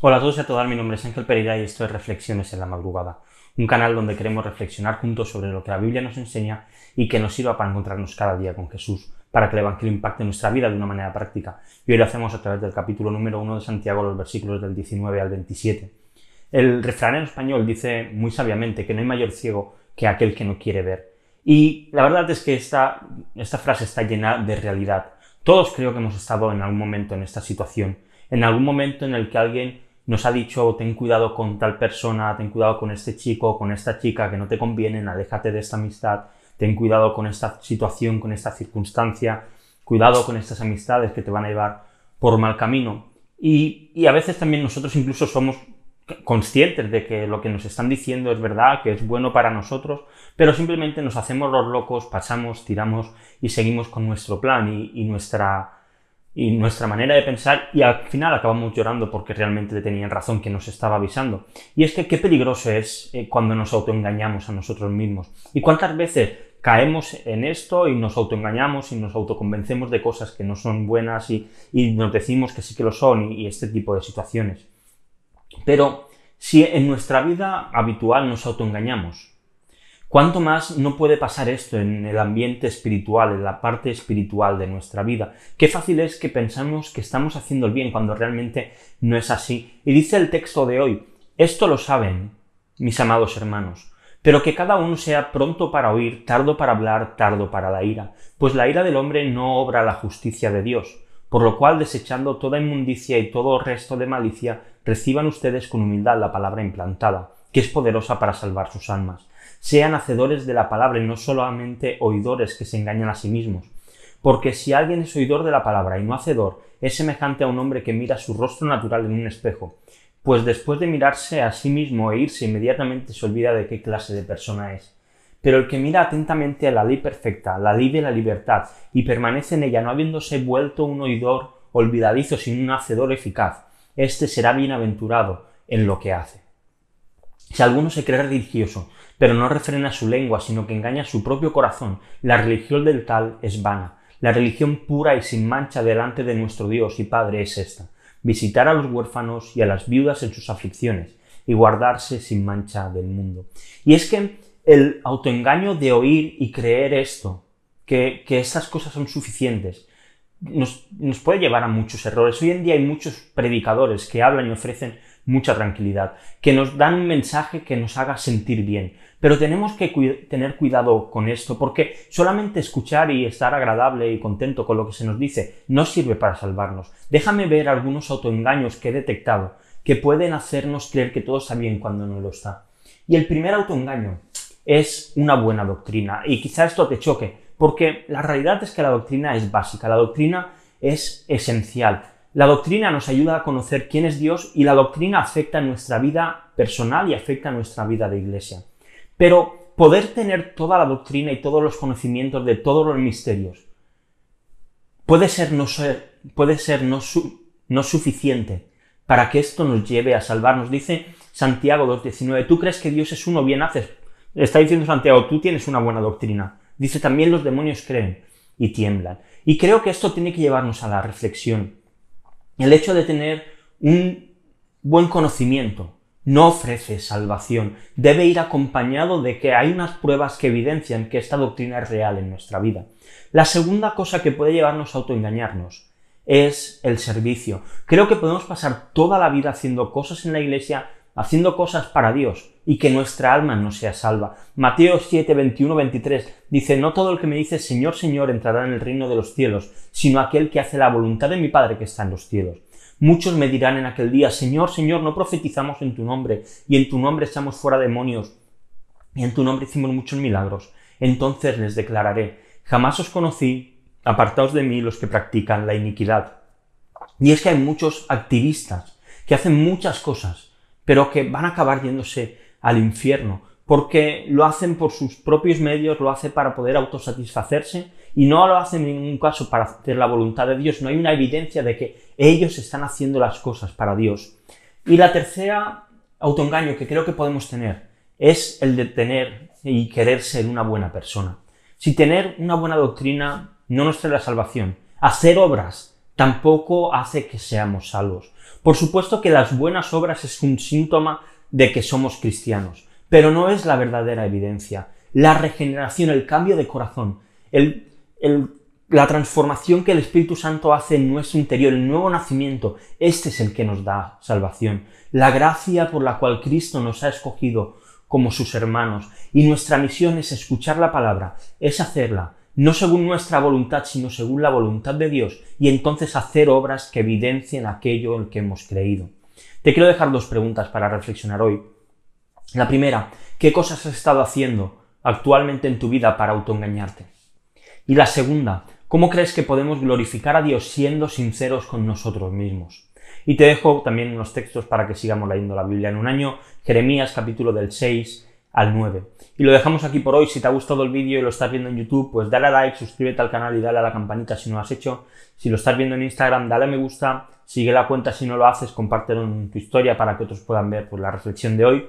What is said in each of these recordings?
Hola a todos y a todas, mi nombre es Ángel Pereira y esto es Reflexiones en la Madrugada, un canal donde queremos reflexionar juntos sobre lo que la Biblia nos enseña y que nos sirva para encontrarnos cada día con Jesús, para que el Evangelio impacte nuestra vida de una manera práctica. Y hoy lo hacemos a través del capítulo número 1 de Santiago, los versículos del 19 al 27. El refrán en español dice muy sabiamente que no hay mayor ciego que aquel que no quiere ver. Y la verdad es que esta, esta frase está llena de realidad. Todos creo que hemos estado en algún momento en esta situación en algún momento en el que alguien nos ha dicho ten cuidado con tal persona, ten cuidado con este chico, con esta chica que no te convienen, aléjate de esta amistad, ten cuidado con esta situación, con esta circunstancia, cuidado con estas amistades que te van a llevar por mal camino. Y, y a veces también nosotros incluso somos conscientes de que lo que nos están diciendo es verdad, que es bueno para nosotros, pero simplemente nos hacemos los locos, pasamos, tiramos y seguimos con nuestro plan y, y nuestra y nuestra manera de pensar y al final acabamos llorando porque realmente tenían razón que nos estaba avisando. Y es que qué peligroso es eh, cuando nos autoengañamos a nosotros mismos. ¿Y cuántas veces caemos en esto y nos autoengañamos y nos autoconvencemos de cosas que no son buenas y, nos decimos que sí que lo son y este tipo de situaciones? Pero si en nuestra vida habitual nos autoengañamos, ¿Cuánto más no puede pasar esto en el ambiente espiritual, en la parte espiritual de nuestra vida? Qué fácil es que pensamos que estamos haciendo el bien cuando realmente no es así. Y dice el texto de hoy, esto lo saben, mis amados hermanos, pero que cada uno sea pronto para oír, tardo para hablar, tardo para la ira, pues la ira del hombre no obra la justicia de Dios, por lo cual desechando toda inmundicia y todo resto de malicia, reciban ustedes con humildad la palabra implantada, que es poderosa para salvar sus almas sean hacedores de la palabra y no solamente oidores que se engañan a sí mismos. Porque si alguien es oidor de la palabra y no hacedor, es semejante a un hombre que mira su rostro natural en un espejo, pues después de mirarse a sí mismo e irse inmediatamente se olvida de qué clase de persona es. Pero el que mira atentamente a la ley perfecta, la ley de la libertad, y permanece en ella no habiéndose vuelto un oidor olvidadizo sino un hacedor eficaz, éste será bienaventurado en lo que hace. Si alguno se cree religioso, pero no refrena su lengua, sino que engaña su propio corazón, la religión del tal es vana. La religión pura y sin mancha delante de nuestro Dios y Padre es esta, visitar a los huérfanos y a las viudas en sus aflicciones, y guardarse sin mancha del mundo. Y es que el autoengaño de oír y creer esto, que, que estas cosas son suficientes, nos, nos puede llevar a muchos errores. Hoy en día hay muchos predicadores que hablan y ofrecen mucha tranquilidad, que nos dan un mensaje que nos haga sentir bien. Pero tenemos que tener cuidado con esto, porque solamente escuchar y estar agradable y contento con lo que se nos dice no sirve para salvarnos. Déjame ver algunos autoengaños que he detectado que pueden hacernos creer que todo está bien cuando no lo está. Y el primer autoengaño es una buena doctrina. Y quizá esto te choque, porque la realidad es que la doctrina es básica, la doctrina es esencial. La doctrina nos ayuda a conocer quién es Dios y la doctrina afecta nuestra vida personal y afecta nuestra vida de iglesia. Pero poder tener toda la doctrina y todos los conocimientos de todos los misterios puede ser no, puede ser no, no suficiente para que esto nos lleve a salvarnos. Dice Santiago 2.19, tú crees que Dios es uno, bien haces. Está diciendo Santiago, tú tienes una buena doctrina. Dice también los demonios creen y tiemblan. Y creo que esto tiene que llevarnos a la reflexión. El hecho de tener un buen conocimiento no ofrece salvación. Debe ir acompañado de que hay unas pruebas que evidencian que esta doctrina es real en nuestra vida. La segunda cosa que puede llevarnos a autoengañarnos es el servicio. Creo que podemos pasar toda la vida haciendo cosas en la iglesia, haciendo cosas para Dios y que nuestra alma no sea salva. Mateo 7, 21, 23 dice, no todo el que me dice Señor, Señor entrará en el reino de los cielos, sino aquel que hace la voluntad de mi Padre que está en los cielos. Muchos me dirán en aquel día, Señor, Señor, no profetizamos en tu nombre, y en tu nombre echamos fuera demonios, y en tu nombre hicimos muchos milagros. Entonces les declararé, jamás os conocí, apartaos de mí los que practican la iniquidad. Y es que hay muchos activistas que hacen muchas cosas, pero que van a acabar yéndose al infierno, porque lo hacen por sus propios medios, lo hacen para poder autosatisfacerse y no lo hacen en ningún caso para hacer la voluntad de Dios. No hay una evidencia de que ellos están haciendo las cosas para Dios. Y la tercera autoengaño que creo que podemos tener es el de tener y querer ser una buena persona. Si tener una buena doctrina no nos trae la salvación, hacer obras tampoco hace que seamos salvos. Por supuesto que las buenas obras es un síntoma de que somos cristianos, pero no es la verdadera evidencia. La regeneración, el cambio de corazón, la transformación que el Espíritu Santo hace en nuestro interior, el nuevo nacimiento, este es el que nos da salvación. La gracia por la cual Cristo nos ha escogido como sus hermanos. Y nuestra misión es escuchar la palabra, es hacerla, no según nuestra voluntad, sino según la voluntad de Dios, y entonces hacer obras que evidencien aquello en que hemos creído. Te quiero dejar dos preguntas para reflexionar hoy. La primera, ¿qué cosas has estado haciendo actualmente en tu vida para autoengañarte? Y la segunda, ¿cómo crees que podemos glorificar a Dios siendo sinceros con nosotros mismos? Y te dejo también unos textos para que sigamos leyendo la Biblia en un año, Jeremías capítulo del 6 al 9. Y lo dejamos aquí por hoy. Si te ha gustado el vídeo y lo estás viendo en YouTube, pues dale a like, suscríbete al canal y dale a la campanita si no lo has hecho. Si lo estás viendo en Instagram, dale a me gusta, sigue la cuenta si no lo haces, compártelo en tu historia para que otros puedan ver pues, la reflexión de hoy.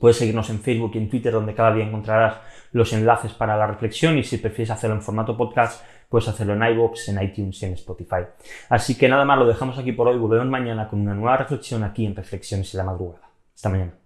Puedes seguirnos en Facebook y en Twitter, donde cada día encontrarás los enlaces para la reflexión y si prefieres hacerlo en formato podcast, puedes hacerlo en iVoox, en iTunes y en Spotify. Así que nada más, lo dejamos aquí por hoy. Volvemos mañana con una nueva reflexión aquí en Reflexiones en la Madrugada. Hasta mañana.